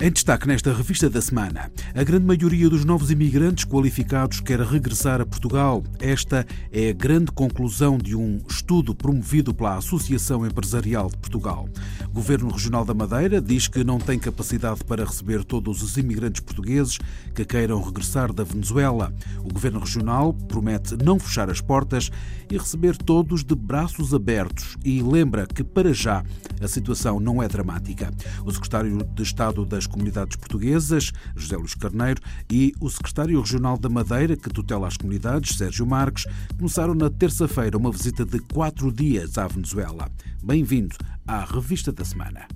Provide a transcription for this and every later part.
Em destaque nesta revista da semana, a grande maioria dos novos imigrantes qualificados quer regressar a Portugal. Esta é a grande conclusão de um estudo promovido pela Associação Empresarial de Portugal. O Governo Regional da Madeira diz que não tem capacidade para receber todos os imigrantes portugueses que queiram regressar da Venezuela. O Governo Regional promete não fechar as portas e receber todos de braços abertos e lembra que, para já, a situação não é dramática. O secretário de Estado das Comunidades Portuguesas, José Luís Carneiro, e o secretário regional da Madeira, que tutela as comunidades, Sérgio Marques, começaram na terça-feira uma visita de quatro dias à Venezuela. Bem-vindo à Revista da Semana.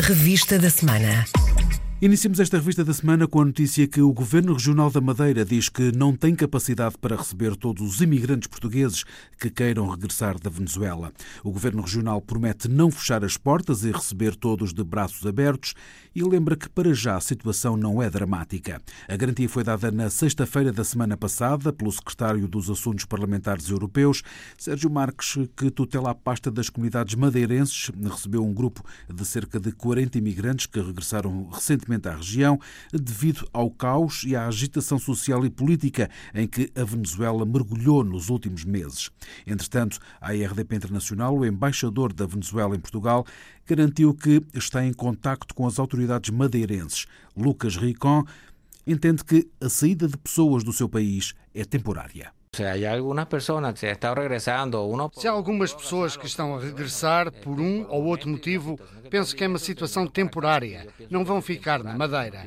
Revista da Semana. Iniciamos esta revista da semana com a notícia que o Governo Regional da Madeira diz que não tem capacidade para receber todos os imigrantes portugueses que queiram regressar da Venezuela. O Governo Regional promete não fechar as portas e receber todos de braços abertos e lembra que para já a situação não é dramática. A garantia foi dada na sexta-feira da semana passada pelo Secretário dos Assuntos Parlamentares Europeus, Sérgio Marques, que tutela a pasta das comunidades madeirenses, recebeu um grupo de cerca de 40 imigrantes que regressaram recentemente à região devido ao caos e à agitação social e política em que a Venezuela mergulhou nos últimos meses. Entretanto, a RDP Internacional, o embaixador da Venezuela em Portugal, garantiu que está em contacto com as autoridades madeirenses. Lucas Ricon entende que a saída de pessoas do seu país é temporária. Se há algumas pessoas que estão a regressar por um ou outro motivo, penso que é uma situação temporária. Não vão ficar na Madeira.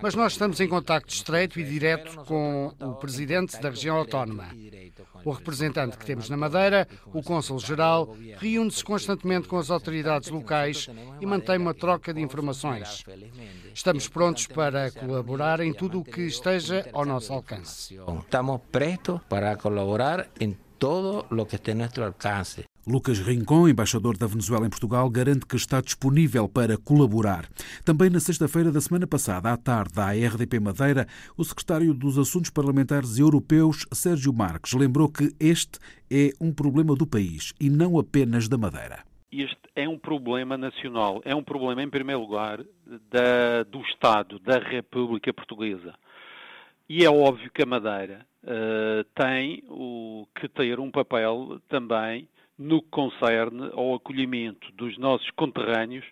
Mas nós estamos em contacto estreito e direto com o presidente da região autónoma. O representante que temos na Madeira, o cônsul-geral, reúne-se constantemente com as autoridades locais e mantém uma troca de informações. Estamos prontos para colaborar em tudo o que esteja ao nosso alcance. Estamos prestos para colaborar em todo o que esteja ao nosso alcance. Lucas Rincon, embaixador da Venezuela em Portugal, garante que está disponível para colaborar. Também na sexta-feira da semana passada, à tarde, à RDP Madeira, o secretário dos Assuntos Parlamentares Europeus, Sérgio Marques, lembrou que este é um problema do país e não apenas da Madeira. Este é um problema nacional, é um problema, em primeiro lugar, da, do Estado, da República Portuguesa. E é óbvio que a Madeira uh, tem o, que ter um papel também no que concerne ao acolhimento dos nossos conterrâneos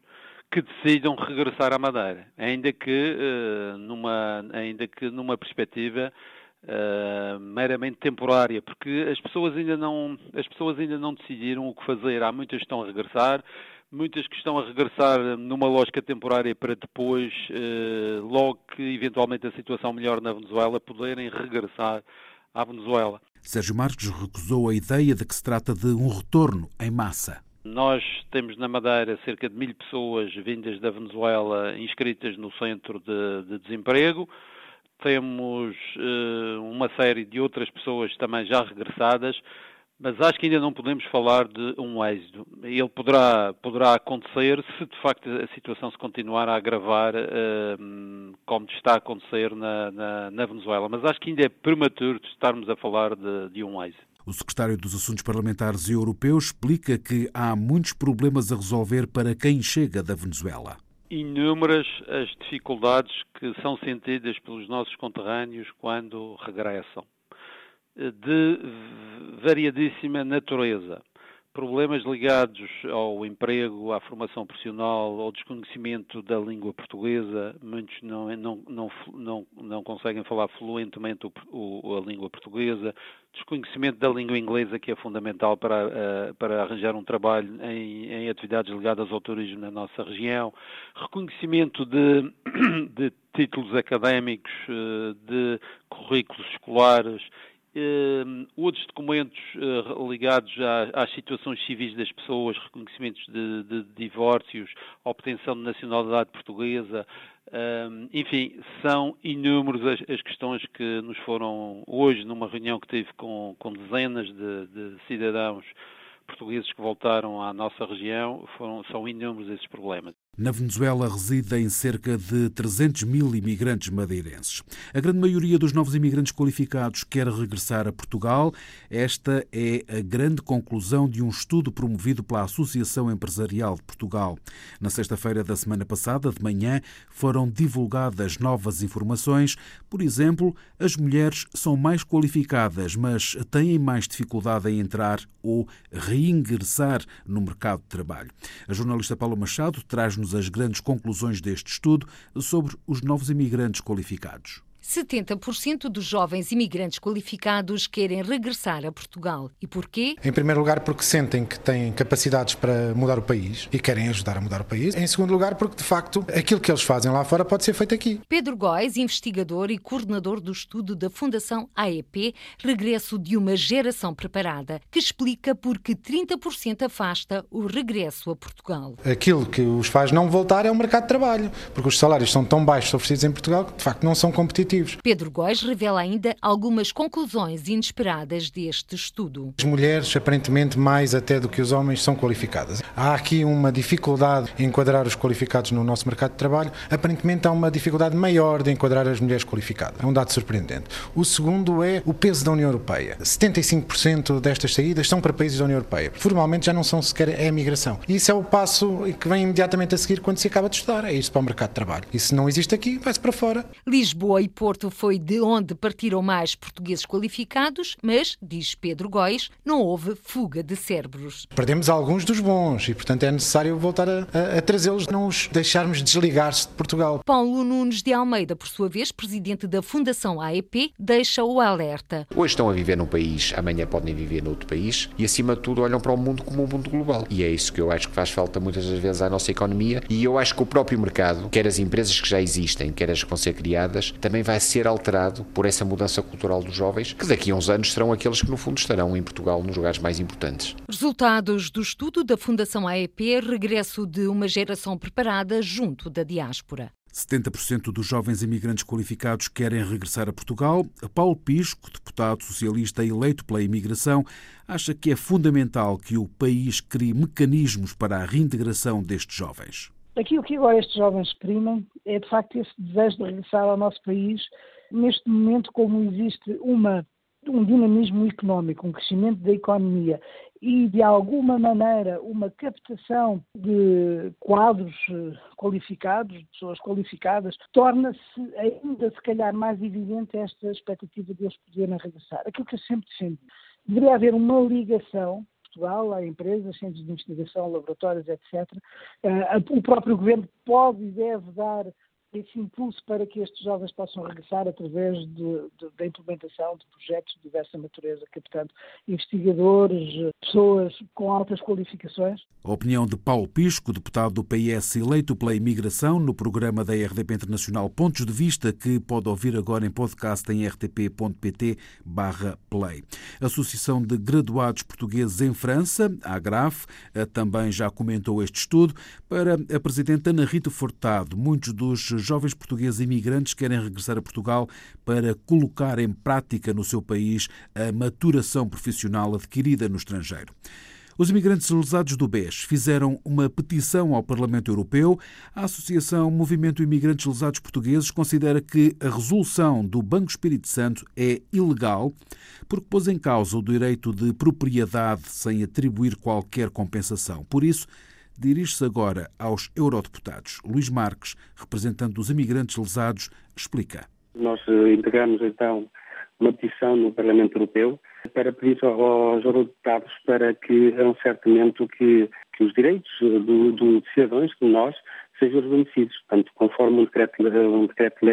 que decidam regressar à Madeira, ainda que, uh, numa, ainda que numa perspectiva uh, meramente temporária, porque as pessoas ainda não as pessoas ainda não decidiram o que fazer. Há muitas que estão a regressar, muitas que estão a regressar numa lógica temporária para depois, uh, logo que eventualmente a situação melhor na Venezuela, poderem regressar à Venezuela. Sérgio Marques recusou a ideia de que se trata de um retorno em massa. Nós temos na Madeira cerca de mil pessoas vindas da Venezuela inscritas no centro de, de desemprego. Temos uh, uma série de outras pessoas também já regressadas mas acho que ainda não podemos falar de um êxito. Ele poderá, poderá acontecer se de facto a situação se continuar a agravar uh, como está a acontecer na, na, na, Venezuela. Mas acho que ainda é prematuro estarmos a falar de, de um êxito. O secretário dos Assuntos Parlamentares Europeus explica que há muitos problemas a resolver para quem chega da Venezuela. Inúmeras as dificuldades que são sentidas pelos nossos conterrâneos quando regressam de variadíssima natureza. Problemas ligados ao emprego, à formação profissional, ao desconhecimento da língua portuguesa. Muitos não, não, não, não, não conseguem falar fluentemente o, o, a língua portuguesa. Desconhecimento da língua inglesa, que é fundamental para, uh, para arranjar um trabalho em, em, atividades ligadas ao turismo na nossa região. Reconhecimento de, de títulos académicos, uh, de currículos escolares outros documentos uh, ligados às situações civis das pessoas, reconhecimentos de, de, divórcios, obtenção de nacionalidade portuguesa, uh, enfim, são inúmeras as, as, questões que nos foram hoje, numa reunião que tive com, com dezenas de, de cidadãos portugueses que voltaram à nossa região, foram, são inúmeros esses problemas. Na Venezuela residem cerca de 300 mil imigrantes madeirenses. A grande maioria dos novos imigrantes qualificados quer regressar a Portugal. Esta é a grande conclusão de um estudo promovido pela Associação Empresarial de Portugal. Na sexta-feira da semana passada, de manhã, foram divulgadas novas informações. Por exemplo, as mulheres são mais qualificadas, mas têm mais dificuldade em entrar ou reingressar no mercado de trabalho. A jornalista Paula Machado traz-nos as grandes conclusões deste estudo sobre os novos imigrantes qualificados. 70% dos jovens imigrantes qualificados querem regressar a Portugal. E porquê? Em primeiro lugar, porque sentem que têm capacidades para mudar o país e querem ajudar a mudar o país. Em segundo lugar, porque de facto aquilo que eles fazem lá fora pode ser feito aqui. Pedro Góes, investigador e coordenador do estudo da Fundação AEP, Regresso de uma Geração Preparada, que explica por que 30% afasta o regresso a Portugal. Aquilo que os faz não voltar é o mercado de trabalho, porque os salários são tão baixos oferecidos em Portugal que de facto não são competitivos Pedro Góes revela ainda algumas conclusões inesperadas deste estudo. As mulheres, aparentemente mais até do que os homens, são qualificadas. Há aqui uma dificuldade em enquadrar os qualificados no nosso mercado de trabalho. Aparentemente há uma dificuldade maior de enquadrar as mulheres qualificadas. É um dado surpreendente. O segundo é o peso da União Europeia. 75% destas saídas são para países da União Europeia. Formalmente já não são sequer a imigração. E isso é o passo que vem imediatamente a seguir quando se acaba de estudar. É isso para o mercado de trabalho. E se não existe aqui, vai-se para fora. Lisboa e Porto Porto foi de onde partiram mais portugueses qualificados, mas, diz Pedro Góis, não houve fuga de cérebros. Perdemos alguns dos bons e, portanto, é necessário voltar a, a, a trazê-los, não os deixarmos desligar-se de Portugal. Paulo Nunes de Almeida, por sua vez, presidente da Fundação AEP, deixa o alerta. Hoje estão a viver num país, amanhã podem viver noutro país e, acima de tudo, olham para o mundo como um mundo global. E é isso que eu acho que faz falta muitas das vezes à nossa economia e eu acho que o próprio mercado, quer as empresas que já existem, quer as que vão ser criadas, também vai ser alterado por essa mudança cultural dos jovens, que daqui a uns anos serão aqueles que, no fundo, estarão em Portugal nos lugares mais importantes. Resultados do estudo da Fundação AEP, regresso de uma geração preparada junto da diáspora. 70% dos jovens imigrantes qualificados querem regressar a Portugal. Paulo Pisco, deputado socialista eleito pela imigração, acha que é fundamental que o país crie mecanismos para a reintegração destes jovens. Aquilo que agora estes jovens exprimem é, de facto, esse desejo de regressar ao nosso país, neste momento, como existe uma, um dinamismo económico, um crescimento da economia e, de alguma maneira, uma captação de quadros eh, qualificados, de pessoas qualificadas, torna-se ainda, se calhar, mais evidente esta expectativa de eles poderem regressar. Aquilo que eu sempre defendi. Deveria haver uma ligação Portugal, há empresas, centros de investigação, laboratórios, etc. Uh, o próprio governo pode e deve dar esse impulso para que estes jovens possam regressar através da implementação de projetos de diversa natureza, captando investigadores, pessoas com altas qualificações. A opinião de Paulo Pisco, deputado do PS eleito pela imigração, no programa da RDP Internacional Pontos de Vista, que pode ouvir agora em podcast em rtp.pt play. Associação de Graduados Portugueses em França, a AGRAF, também já comentou este estudo. Para a Presidente Ana Rita Furtado, muitos dos jovens portugueses imigrantes querem regressar a Portugal para colocar em prática no seu país a maturação profissional adquirida no estrangeiro. Os imigrantes lesados do BES fizeram uma petição ao Parlamento Europeu. A Associação Movimento Imigrantes Lesados Portugueses considera que a resolução do Banco Espírito Santo é ilegal porque pôs em causa o direito de propriedade sem atribuir qualquer compensação. Por isso, dirige-se agora aos eurodeputados. Luís Marques, representante dos imigrantes lesados, explica. Nós eh, integramos então uma petição no Parlamento Europeu para pedir aos eurodeputados para que, a um certo momento, que, que os direitos do, do, de cidadãos como nós sejam reconhecidos, portanto, conforme um decreto-lei um decreto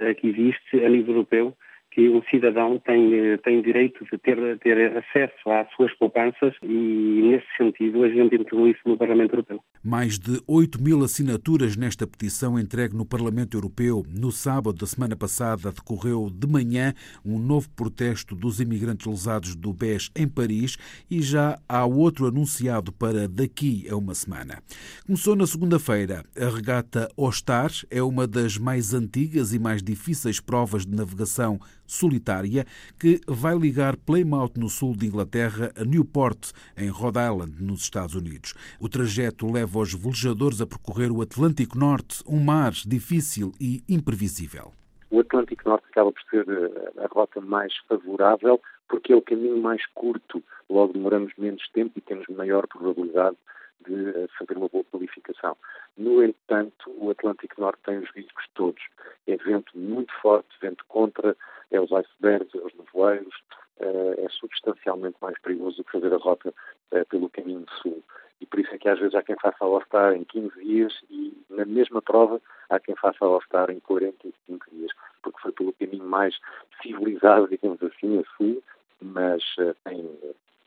eh, que existe a nível europeu que um cidadão tem, eh, tem direito de ter, ter acesso às suas poupanças e, nesse sentido, a gente introduziu isso no Parlamento Europeu. Mais de 8 mil assinaturas nesta petição entregue no Parlamento Europeu. No sábado da semana passada decorreu de manhã um novo protesto dos imigrantes lesados do BES em Paris e já há outro anunciado para daqui a uma semana. Começou na segunda-feira. A regata Ostar é uma das mais antigas e mais difíceis provas de navegação solitária que vai ligar Plymouth, no sul de Inglaterra, a Newport, em Rhode Island, nos Estados Unidos. O trajeto leva os velejadores a percorrer o Atlântico Norte, um mar difícil e imprevisível. O Atlântico Norte acaba por ser eh, a rota mais favorável porque é o caminho mais curto, logo demoramos menos tempo e temos maior probabilidade de eh, fazer uma boa qualificação. No entanto, o Atlântico Norte tem os riscos todos. É vento muito forte, vento contra, é os icebergs, é os nevoeiros, eh, é substancialmente mais perigoso do que fazer a rota eh, pelo caminho sul. E por isso é que às vezes há quem faça a All-Star em 15 dias e na mesma prova há quem faça a All-Star em 45 dias, porque foi pelo caminho mais civilizado, digamos assim, a sul, mas tem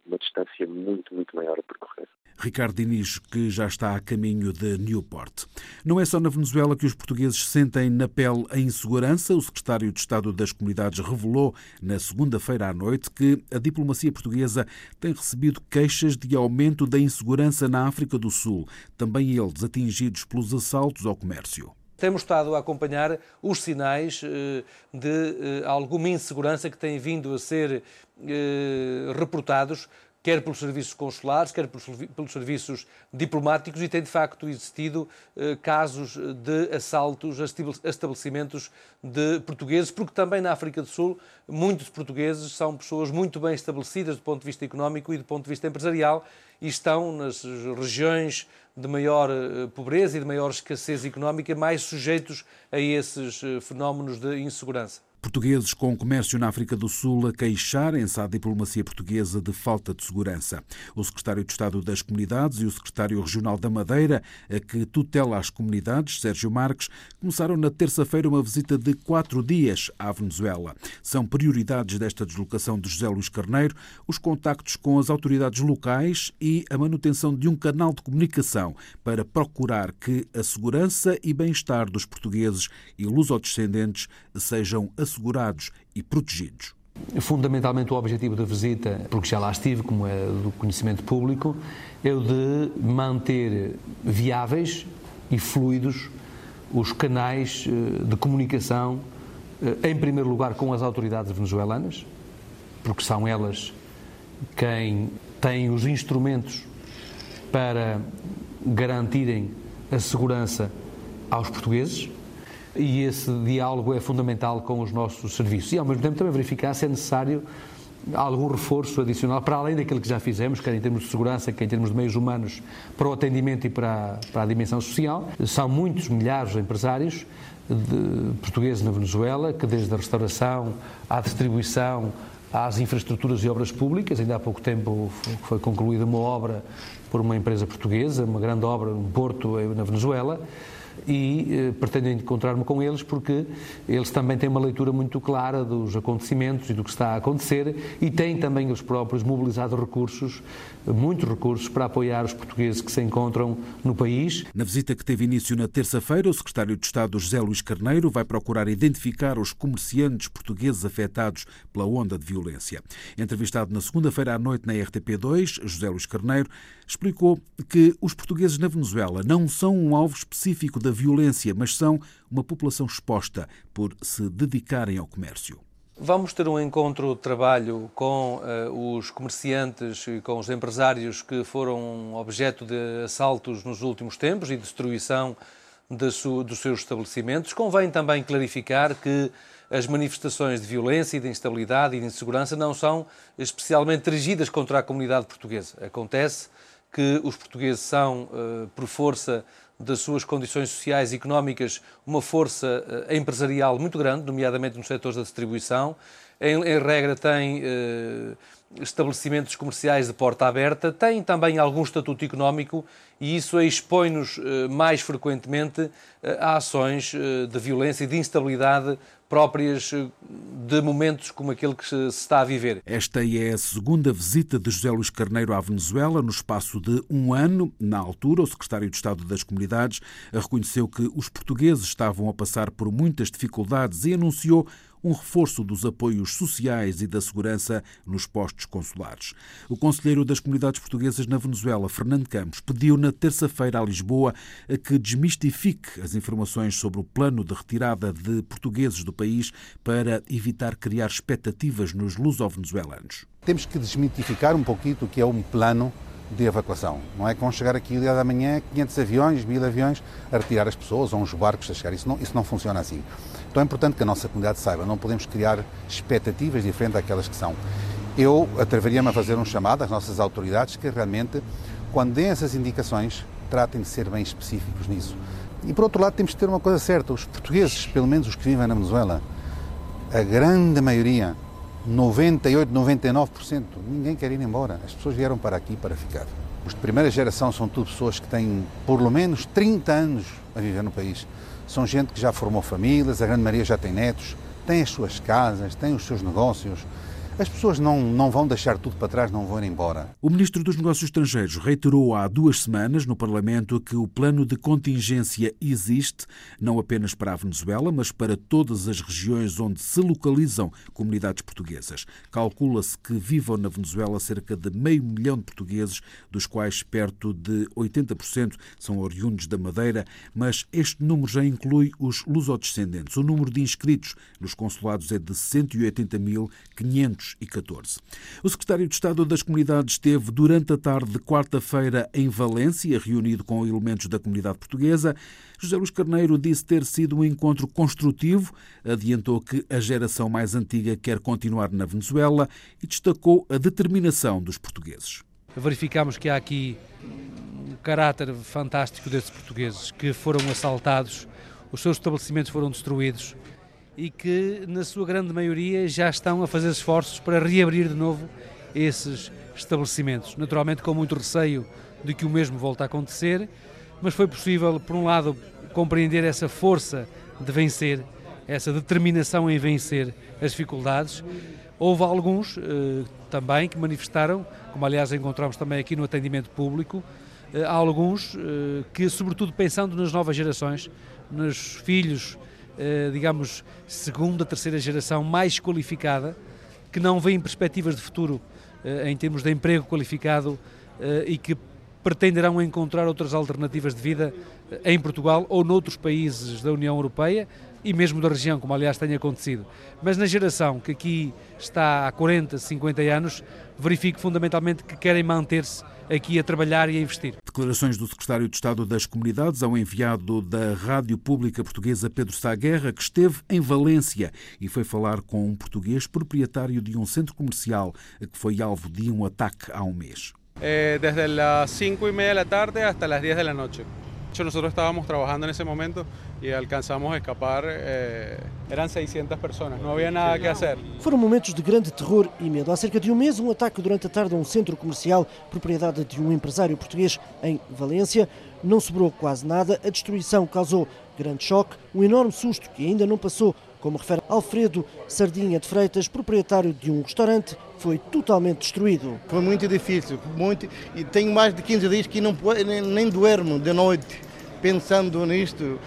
uma distância muito, muito maior a percorrer. Ricardo Diniz, que já está a caminho de Newport. Não é só na Venezuela que os portugueses sentem na pele a insegurança. O secretário de Estado das Comunidades revelou na segunda-feira à noite que a diplomacia portuguesa tem recebido queixas de aumento da insegurança na África do Sul, também eles atingidos pelos assaltos ao comércio temos estado a acompanhar os sinais eh, de eh, alguma insegurança que têm vindo a ser eh, reportados quer pelos serviços consulares, quer pelos, serviços diplomáticos, e tem de facto existido eh, casos de assaltos a estabelecimentos de portugueses, porque também na África do Sul muitos portugueses são pessoas muito bem estabelecidas do ponto de vista económico e do ponto de vista empresarial e estão nas regiões de maior eh, pobreza e de maior escassez económica mais sujeitos a esses eh, fenómenos de insegurança. Portugueses com comércio na África do Sul a queixarem-se à diplomacia portuguesa de falta de segurança. O secretário de Estado das Comunidades e o secretário regional da Madeira, a que tutela as comunidades, Sérgio Marques, começaram na terça-feira uma visita de quatro dias à Venezuela. São prioridades desta deslocação de José Luís Carneiro os contactos com as autoridades locais e a manutenção de um canal de comunicação para procurar que a segurança e bem-estar dos portugueses e lusodescendentes sejam assegurados assegurados e protegidos. Fundamentalmente, o objetivo da visita, porque já lá estive, como é do conhecimento público, é o de manter viáveis e fluidos os canais eh, de comunicação, eh, em primeiro lugar com as autoridades venezuelanas, porque são elas quem têm os instrumentos para garantirem a segurança aos portugueses e esse diálogo é fundamental com os nossos serviços. E, ao mesmo tempo, também verificar se é necessário algum reforço adicional, para além daquilo que já fizemos, quer em termos de segurança, quer em termos de meios humanos, para o atendimento e para a, para a dimensão social. São muitos milhares de empresários de, portugueses na Venezuela, que desde a restauração à distribuição, às infraestruturas e obras públicas, ainda há pouco tempo foi concluída uma obra por uma empresa portuguesa, uma grande obra, um porto na Venezuela, e eh, pretendo encontrar-me com eles porque eles também têm uma leitura muito clara dos acontecimentos e do que está a acontecer e têm também os próprios mobilizado recursos, muitos recursos, para apoiar os portugueses que se encontram no país. Na visita que teve início na terça-feira, o secretário de Estado José Luís Carneiro vai procurar identificar os comerciantes portugueses afetados pela onda de violência. Entrevistado na segunda-feira à noite na RTP2, José Luís Carneiro explicou que os portugueses na Venezuela não são um alvo específico da violência, mas são uma população exposta por se dedicarem ao comércio. Vamos ter um encontro de trabalho com uh, os comerciantes e com os empresários que foram objeto de assaltos nos últimos tempos e destruição de dos seus estabelecimentos. Convém também clarificar que as manifestações de violência de instabilidade e de insegurança não são especialmente dirigidas contra a comunidade portuguesa. Acontece que os portugueses são, uh, por força das suas condições sociais e económicas uma força uh, empresarial muito grande, nomeadamente nos setores da distribuição. Em, em regra, tem uh, estabelecimentos comerciais de porta aberta, tem também algum estatuto económico e isso expõe-nos uh, mais frequentemente a ações de violência e de instabilidade próprias eh, de momentos como aquele que se está a viver. Esta é a segunda visita de José Luís Carneiro à Venezuela no espaço de um ano. Na altura, o secretário de Estado das Comunidades reconheceu que os portugueses estavam a passar por muitas dificuldades e anunciou um reforço dos apoios sociais e da segurança nos postos consulares. O conselheiro das comunidades portuguesas na Venezuela, Fernando Campos, pediu na terça-feira a Lisboa que desmistifique as informações sobre o plano de retirada de portugueses do país para evitar criar expectativas nos luso-venezuelanos. Temos que desmitificar um pouquinho o que é um plano de evacuação. Não é com chegar aqui o dia da manhã 500 aviões, 1000 aviões a retirar as pessoas ou uns barcos a chegar. Isso não, isso não funciona assim. Então é importante que a nossa comunidade saiba, não podemos criar expectativas diferentes daquelas que são. Eu atreveria-me a fazer um chamado às nossas autoridades que realmente, quando deem essas indicações, tratem de ser bem específicos nisso. E por outro lado, temos de ter uma coisa certa: os portugueses, pelo menos os que vivem na Venezuela, a grande maioria 98, 99%, ninguém quer ir embora. As pessoas vieram para aqui para ficar. Os de primeira geração são tudo pessoas que têm por lo menos 30 anos a viver no país. São gente que já formou famílias, a grande maioria já tem netos, tem as suas casas, tem os seus negócios, as pessoas não, não vão deixar tudo para trás, não vão ir embora. O Ministro dos Negócios Estrangeiros reiterou há duas semanas no Parlamento que o plano de contingência existe, não apenas para a Venezuela, mas para todas as regiões onde se localizam comunidades portuguesas. Calcula-se que vivam na Venezuela cerca de meio milhão de portugueses, dos quais perto de 80% são oriundos da Madeira, mas este número já inclui os lusodescendentes. O número de inscritos nos consulados é de 180.500 o secretário de Estado das Comunidades esteve durante a tarde de quarta-feira em Valência, reunido com elementos da comunidade portuguesa. José Luís Carneiro disse ter sido um encontro construtivo, adiantou que a geração mais antiga quer continuar na Venezuela e destacou a determinação dos portugueses. Verificamos que há aqui um caráter fantástico desses portugueses que foram assaltados, os seus estabelecimentos foram destruídos e que, na sua grande maioria, já estão a fazer esforços para reabrir de novo esses estabelecimentos. Naturalmente, com muito receio de que o mesmo volte a acontecer, mas foi possível, por um lado, compreender essa força de vencer, essa determinação em vencer as dificuldades. Houve alguns eh, também que manifestaram, como aliás encontramos também aqui no atendimento público, eh, alguns eh, que, sobretudo pensando nas novas gerações, nos filhos digamos, segunda, terceira geração mais qualificada, que não vêem perspectivas de futuro eh, em termos de emprego qualificado eh, e que pretenderão encontrar outras alternativas de vida em Portugal ou noutros países da União Europeia e mesmo da região, como aliás tem acontecido. Mas na geração que aqui está há 40, 50 anos, verifico fundamentalmente que querem manter-se aqui a trabalhar e a investir. Declarações do secretário de Estado das Comunidades ao enviado da Rádio Pública Portuguesa Pedro Sá Guerra, que esteve em Valência e foi falar com um português proprietário de um centro comercial que foi alvo de um ataque há um mês. Eh, desde las 5 y media de la tarde hasta las 10 de la noche. Nosotros estábamos trabajando en ese momento y alcanzamos a escapar. Eh, eran 600 personas, não havia nada que hacer. Foram momentos de grande terror e medo. Há cerca de um mês, um ataque durante a tarde a um centro comercial, propriedade de um empresário português em Valência. Não sobrou quase nada. A destruição causou grande choque, um enorme susto que ainda não passou. Como refere Alfredo Sardinha de Freitas, proprietário de um restaurante, foi totalmente destruído. Foi muito difícil, muito, e tenho mais de 15 dias que não nem, nem duermo de noite pensando nisto.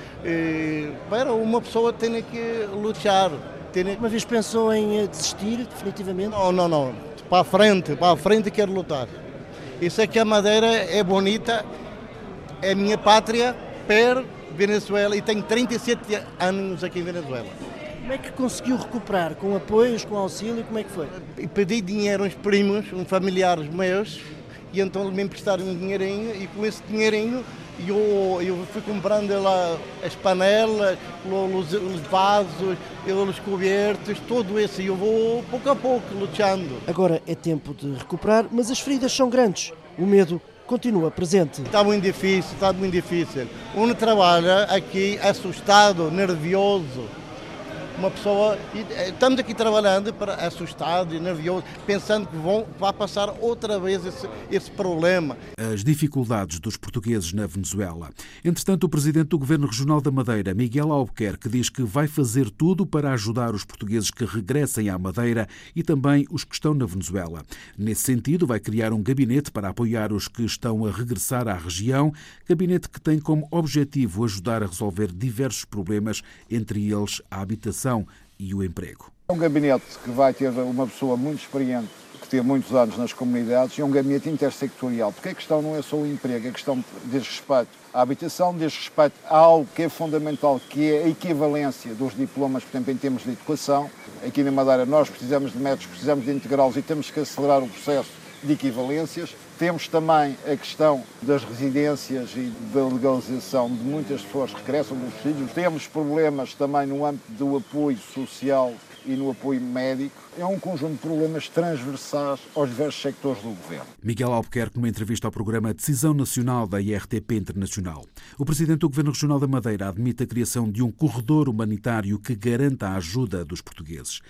para uma pessoa tem que lutar. Tem... Uma vez pensou em eh, desistir definitivamente? Não, não, não. Para a frente, para a frente quero lutar. Isso é que a Madeira é bonita, é minha pátria, per Venezuela, e tenho 37 anos aqui em Venezuela. Como é que conseguiu recuperar? Com apoios, com auxílio? Como é que foi? Pedi dinheiro a uns primos, uns familiares meus, e então me emprestaram um dinheirinho, e com esse dinheirinho eu, eu fui comprando lá as panelas, os, os vasos, os cobertos, tudo isso. E eu vou pouco a pouco lutando. Agora é tempo de recuperar, mas as feridas são grandes. O medo continua presente. Está muito difícil, está muito difícil. Uno trabalha aqui assustado, nervioso uma pessoa. Eh, estamos aqui trabalhando para assustado e nervioso, pensando que vão, vai passar outra vez esse, esse problema. As dificuldades dos portugueses na Venezuela. Entretanto, o presidente do Governo Regional da Madeira, Miguel Albuquerque, diz que vai fazer tudo para ajudar os portugueses que regressem à Madeira e também os que estão na Venezuela. Nesse sentido, vai criar um gabinete para apoiar os que estão a regressar à região, gabinete que tem como objetivo ajudar a resolver diversos problemas, entre eles a habitação e o emprego. É um gabinete que vai ter uma pessoa muito experiente que teve muitos anos nas comunidades e é um gabinete intersectorial, porque a questão não é só o emprego, a questão diz respeito à habitação, diz respeito a algo que é fundamental, que é a equivalência dos diplomas, por exemplo, em termos de educação. Aqui na Madeira nós precisamos de métodos, precisamos de integrá-los e temos que acelerar o processo de equivalências. Temos também a questão das residências e da legalização de muitas pessoas que regressam dos filhos. Temos problemas também no âmbito do apoio social e no apoio médico. É um conjunto de problemas transversais aos diversos sectores do governo. Miguel Albuquerque, numa entrevista ao programa Decisão Nacional da IRTP Internacional. O presidente do Governo Regional da Madeira admite a criação de um corredor humanitário que garanta a ajuda dos portugueses.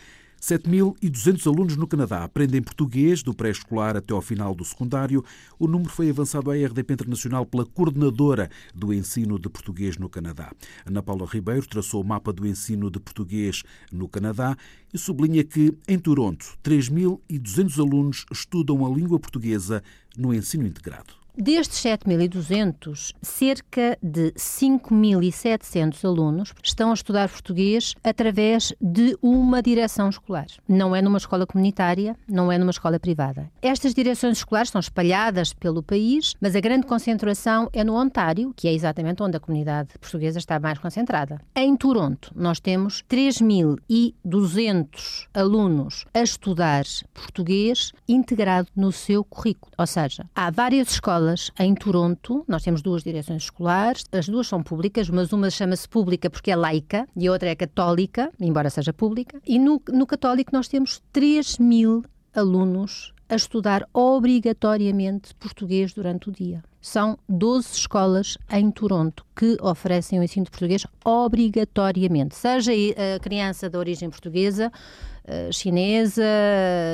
7.200 alunos no Canadá aprendem português do pré-escolar até ao final do secundário. O número foi avançado à RDP Internacional pela coordenadora do ensino de português no Canadá. Ana Paula Ribeiro traçou o mapa do ensino de português no Canadá e sublinha que, em Toronto, 3.200 alunos estudam a língua portuguesa no ensino integrado. Destes 7.200, cerca de 5.700 alunos estão a estudar português através de uma direção escolar. Não é numa escola comunitária, não é numa escola privada. Estas direções escolares estão espalhadas pelo país, mas a grande concentração é no Ontário, que é exatamente onde a comunidade portuguesa está mais concentrada. Em Toronto, nós temos 3.200 alunos a estudar português integrado no seu currículo. Ou seja, há várias escolas escolas em Toronto. Nós temos duas direções escolares, as duas são públicas, mas uma chama-se pública porque é laica e a outra é católica, embora seja pública. E no, no católico nós temos 3 mil alunos a estudar obrigatoriamente português durante o dia. São 12 escolas em Toronto que oferecem o ensino de português obrigatoriamente, seja a criança de origem portuguesa, eh, chinesa,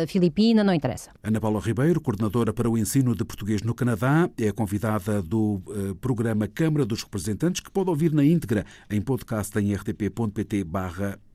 filipina, não interessa. Ana Paula Ribeiro, coordenadora para o ensino de português no Canadá, é convidada do eh, programa Câmara dos Representantes, que pode ouvir na íntegra em podcast em rtp.pt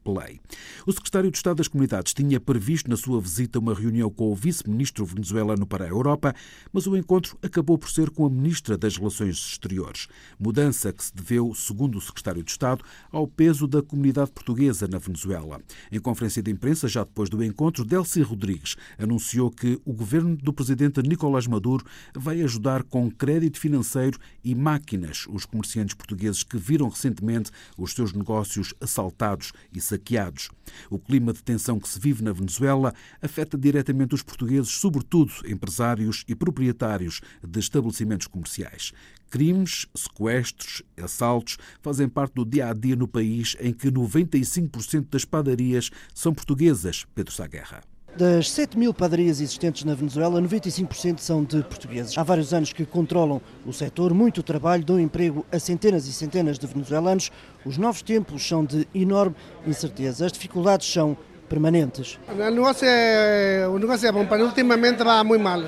Play. O secretário de Estado das Comunidades tinha previsto na sua visita uma reunião com o vice-ministro venezuelano para a Europa, mas o encontro acabou por ser com a ministra das Relações Exteriores. Mudança que se deveu, segundo o secretário de Estado, ao peso da comunidade portuguesa na Venezuela. Em conferência de imprensa, já depois do encontro, Delcy Rodrigues anunciou que o governo do presidente Nicolás Maduro vai ajudar com crédito financeiro e máquinas os comerciantes portugueses que viram recentemente os seus negócios assaltados e saqueados. O clima de tensão que se vive na Venezuela afeta diretamente os portugueses, sobretudo empresários e proprietários de estabelecimentos comerciais. Crimes, sequestros, assaltos fazem parte do dia a dia no país em que 95% das padarias são portuguesas, Pedro Saguerra. Das 7 mil padarias existentes na Venezuela, 95% são de portugueses. Há vários anos que controlam o setor, muito trabalho, dão emprego a centenas e centenas de venezuelanos. Os novos tempos são de enorme incerteza. As dificuldades são permanentes. O negócio é, o negócio é bom, mas ultimamente vai muito mal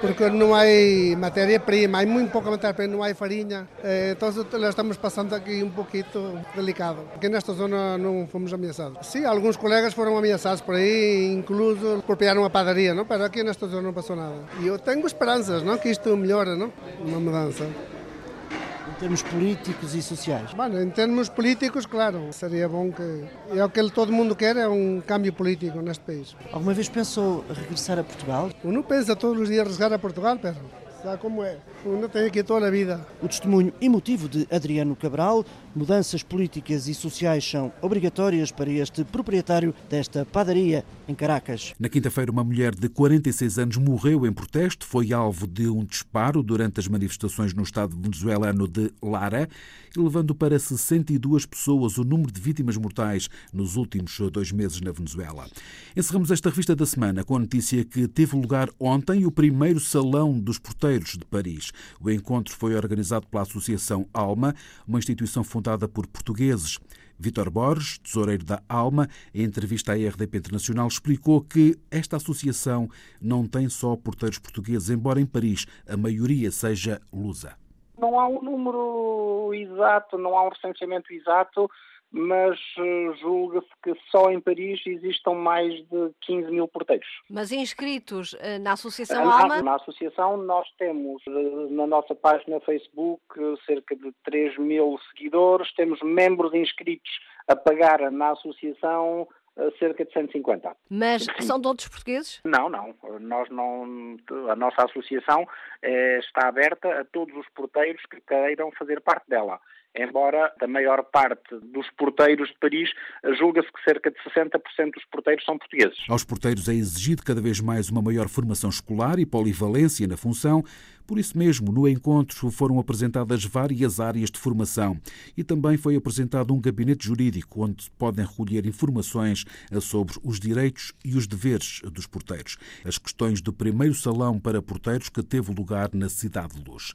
porque não há matéria-prima, há muito pouca matéria-prima, não há farinha, eh, então estamos passando aqui um pouquinho delicado. Aqui nesta zona não fomos ameaçados. Sim, alguns colegas foram ameaçados por aí, incluso por pegar uma padaria, não? mas aqui nesta zona não passou nada. E eu tenho esperanças não? que isto melhore, não? uma mudança termos políticos e sociais? Bueno, em termos políticos, claro, seria bom que. É o que todo mundo quer, é um câmbio político neste país. Alguma vez pensou regressar a Portugal? Uno pensa todos os dias regressar a Portugal, Pedro. Sabe como é? Tem aqui toda a vida. O testemunho emotivo de Adriano Cabral, mudanças políticas e sociais são obrigatórias para este proprietário desta padaria em Caracas. Na quinta-feira, uma mulher de 46 anos morreu em protesto, foi alvo de um disparo durante as manifestações no estado venezuelano de Lara, levando para 62 pessoas o número de vítimas mortais nos últimos dois meses na Venezuela. Encerramos esta revista da semana com a notícia que teve lugar ontem o primeiro Salão dos Porteiros de Paris. O encontro foi organizado pela Associação Alma, uma instituição fundada por portugueses. Vítor Borges, tesoureiro da Alma, em entrevista à RDP Internacional, explicou que esta associação não tem só porteiros portugueses, embora em Paris a maioria seja lusa. Não há um número exato, não há um recenseamento exato, mas uh, julga-se que só em Paris existam mais de 15 mil porteiros. Mas inscritos uh, na Associação na, Alma? Na Associação nós temos uh, na nossa página Facebook cerca de 3 mil seguidores, temos membros inscritos a pagar na associação cerca de 150. Mas são todos portugueses? Não, não. Nós não. A nossa associação está aberta a todos os porteiros que queiram fazer parte dela embora a maior parte dos porteiros de Paris julga-se que cerca de 60% dos porteiros são portugueses. Aos porteiros é exigido cada vez mais uma maior formação escolar e polivalência na função. Por isso mesmo, no encontro foram apresentadas várias áreas de formação e também foi apresentado um gabinete jurídico onde podem recolher informações sobre os direitos e os deveres dos porteiros. As questões do primeiro salão para porteiros que teve lugar na Cidade de Luz.